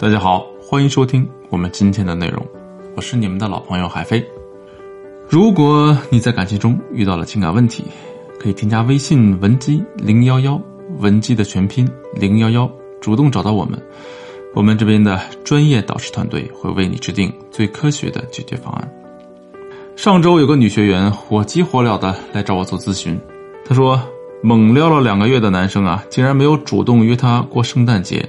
大家好，欢迎收听我们今天的内容，我是你们的老朋友海飞。如果你在感情中遇到了情感问题，可以添加微信文姬零幺幺，文姬的全拼零幺幺，主动找到我们，我们这边的专业导师团队会为你制定最科学的解决方案。上周有个女学员火急火燎的来找我做咨询，她说猛撩了两个月的男生啊，竟然没有主动约她过圣诞节。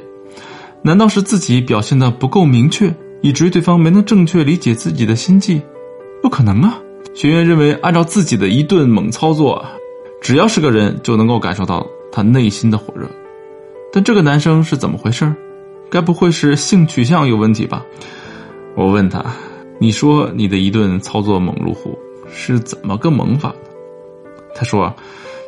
难道是自己表现的不够明确，以至于对方没能正确理解自己的心计？不可能啊！学员认为，按照自己的一顿猛操作，只要是个人就能够感受到他内心的火热。但这个男生是怎么回事？该不会是性取向有问题吧？我问他：“你说你的一顿操作猛如虎，是怎么个猛法？”他说。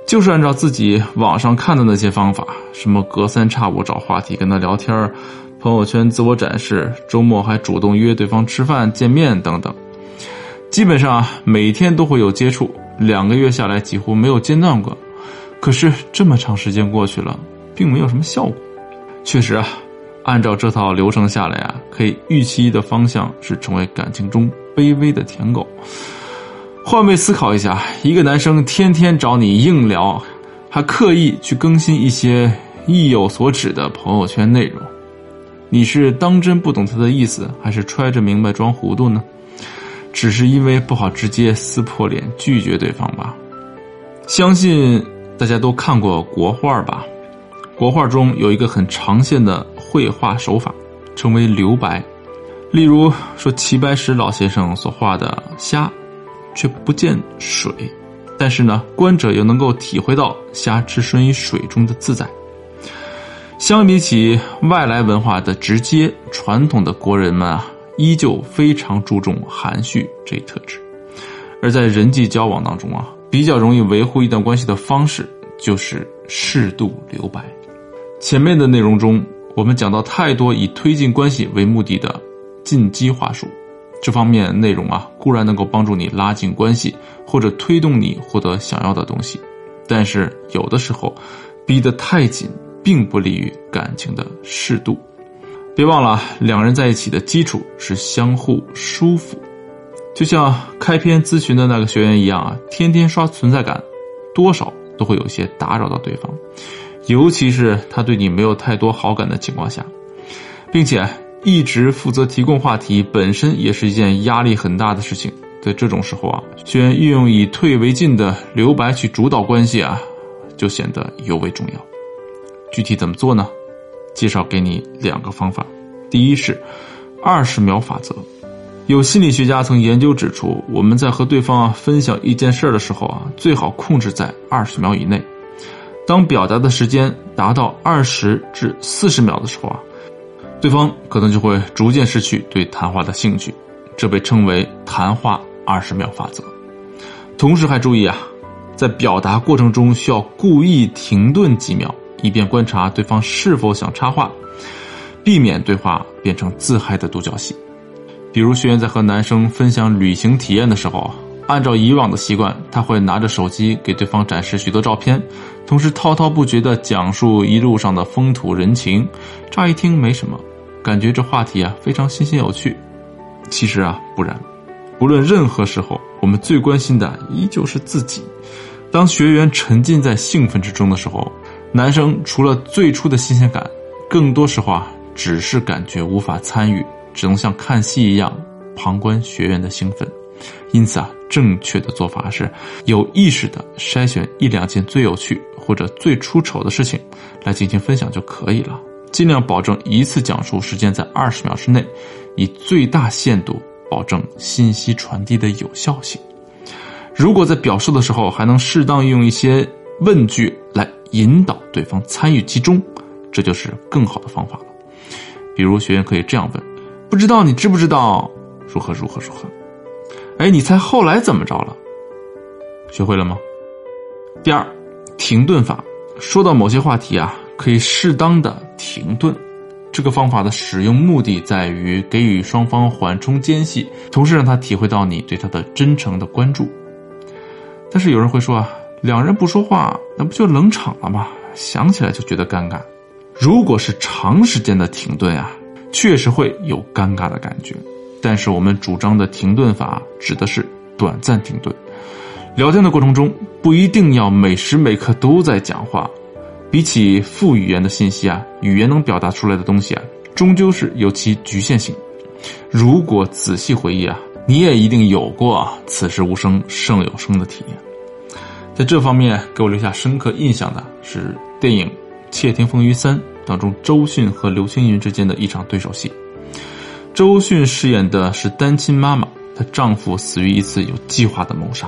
就是按照自己网上看的那些方法，什么隔三差五找话题跟他聊天朋友圈自我展示，周末还主动约对方吃饭见面等等，基本上每天都会有接触，两个月下来几乎没有间断过。可是这么长时间过去了，并没有什么效果。确实啊，按照这套流程下来啊，可以预期的方向是成为感情中卑微的舔狗。换位思考一下，一个男生天天找你硬聊，还刻意去更新一些意有所指的朋友圈内容，你是当真不懂他的意思，还是揣着明白装糊涂呢？只是因为不好直接撕破脸拒绝对方吧？相信大家都看过国画吧？国画中有一个很常见的绘画手法，称为留白。例如说齐白石老先生所画的虾。却不见水，但是呢，观者又能够体会到虾置身于水中的自在。相比起外来文化的直接，传统的国人们啊，依旧非常注重含蓄这一特质。而在人际交往当中啊，比较容易维护一段关系的方式就是适度留白。前面的内容中，我们讲到太多以推进关系为目的的进击话术。这方面内容啊，固然能够帮助你拉近关系，或者推动你获得想要的东西，但是有的时候，逼得太紧，并不利于感情的适度。别忘了，两人在一起的基础是相互舒服。就像开篇咨询的那个学员一样啊，天天刷存在感，多少都会有些打扰到对方，尤其是他对你没有太多好感的情况下，并且。一直负责提供话题，本身也是一件压力很大的事情。在这种时候啊，学员运用以退为进的留白去主导关系啊，就显得尤为重要。具体怎么做呢？介绍给你两个方法。第一是二十秒法则。有心理学家曾研究指出，我们在和对方啊分享一件事的时候啊，最好控制在二十秒以内。当表达的时间达到二十至四十秒的时候啊。对方可能就会逐渐失去对谈话的兴趣，这被称为“谈话二十秒法则”。同时还注意啊，在表达过程中需要故意停顿几秒，以便观察对方是否想插话，避免对话变成自嗨的独角戏。比如学员在和男生分享旅行体验的时候，按照以往的习惯，他会拿着手机给对方展示许多照片，同时滔滔不绝地讲述一路上的风土人情。乍一听没什么。感觉这话题啊非常新鲜有趣，其实啊不然，无论任何时候，我们最关心的依旧是自己。当学员沉浸在兴奋之中的时候，男生除了最初的新鲜感，更多时候啊只是感觉无法参与，只能像看戏一样旁观学员的兴奋。因此啊，正确的做法是有意识的筛选一两件最有趣或者最出丑的事情来进行分享就可以了。尽量保证一次讲述时间在二十秒之内，以最大限度保证信息传递的有效性。如果在表述的时候还能适当用一些问句来引导对方参与其中，这就是更好的方法了。比如学员可以这样问：“不知道你知不知道如何如何如何？”哎，你猜后来怎么着了？学会了吗？第二，停顿法。说到某些话题啊。可以适当的停顿，这个方法的使用目的在于给予双方缓冲间隙，同时让他体会到你对他的真诚的关注。但是有人会说啊，两人不说话，那不就冷场了吗？想起来就觉得尴尬。如果是长时间的停顿啊，确实会有尴尬的感觉。但是我们主张的停顿法指的是短暂停顿。聊天的过程中不一定要每时每刻都在讲话。比起副语言的信息啊，语言能表达出来的东西啊，终究是有其局限性。如果仔细回忆啊，你也一定有过“此时无声胜有声”的体验。在这方面给我留下深刻印象的是电影《窃听风云三》当中周迅和刘青云之间的一场对手戏。周迅饰演的是单亲妈妈，她丈夫死于一次有计划的谋杀，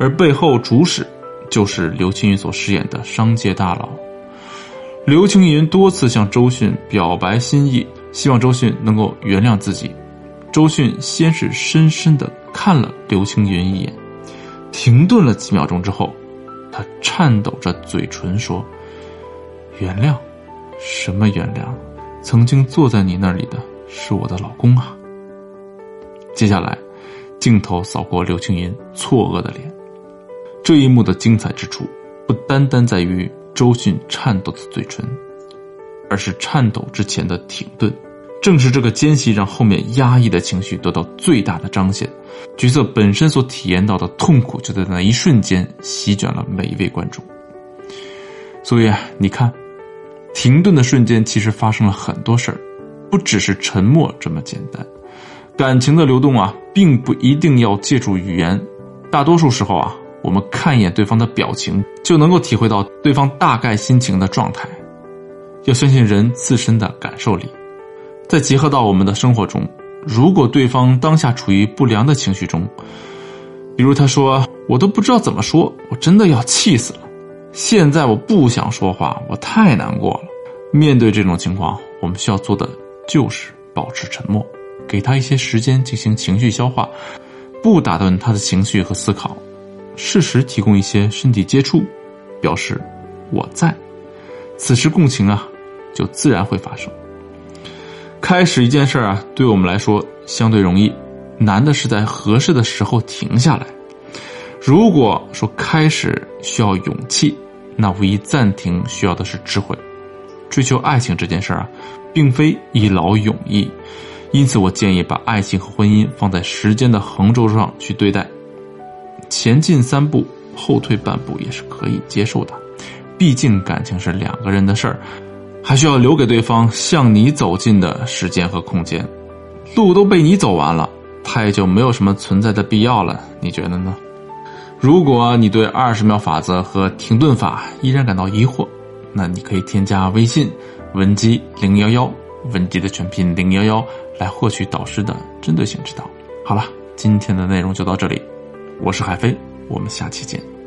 而背后主使就是刘青云所饰演的商界大佬。刘青云多次向周迅表白心意，希望周迅能够原谅自己。周迅先是深深的看了刘青云一眼，停顿了几秒钟之后，他颤抖着嘴唇说：“原谅？什么原谅？曾经坐在你那里的。”是我的老公啊。接下来，镜头扫过刘青云错愕的脸。这一幕的精彩之处，不单单在于周迅颤抖的嘴唇，而是颤抖之前的停顿。正是这个间隙，让后面压抑的情绪得到最大的彰显。角色本身所体验到的痛苦，就在那一瞬间席卷了每一位观众。所以啊，你看，停顿的瞬间，其实发生了很多事儿。不只是沉默这么简单，感情的流动啊，并不一定要借助语言，大多数时候啊，我们看一眼对方的表情，就能够体会到对方大概心情的状态。要相信人自身的感受力，再结合到我们的生活中，如果对方当下处于不良的情绪中，比如他说：“我都不知道怎么说，我真的要气死了。”现在我不想说话，我太难过了。面对这种情况，我们需要做的。就是保持沉默，给他一些时间进行情绪消化，不打断他的情绪和思考，适时提供一些身体接触，表示我在。此时共情啊，就自然会发生。开始一件事儿啊，对我们来说相对容易，难的是在合适的时候停下来。如果说开始需要勇气，那无疑暂停需要的是智慧。追求爱情这件事儿啊。并非一劳永逸，因此我建议把爱情和婚姻放在时间的横轴上去对待，前进三步，后退半步也是可以接受的。毕竟感情是两个人的事儿，还需要留给对方向你走近的时间和空间。路都被你走完了，他也就没有什么存在的必要了。你觉得呢？如果你对二十秒法则和停顿法依然感到疑惑，那你可以添加微信。文姬零幺幺，文姬的全拼零幺幺，来获取导师的针对性指导。好了，今天的内容就到这里，我是海飞，我们下期见。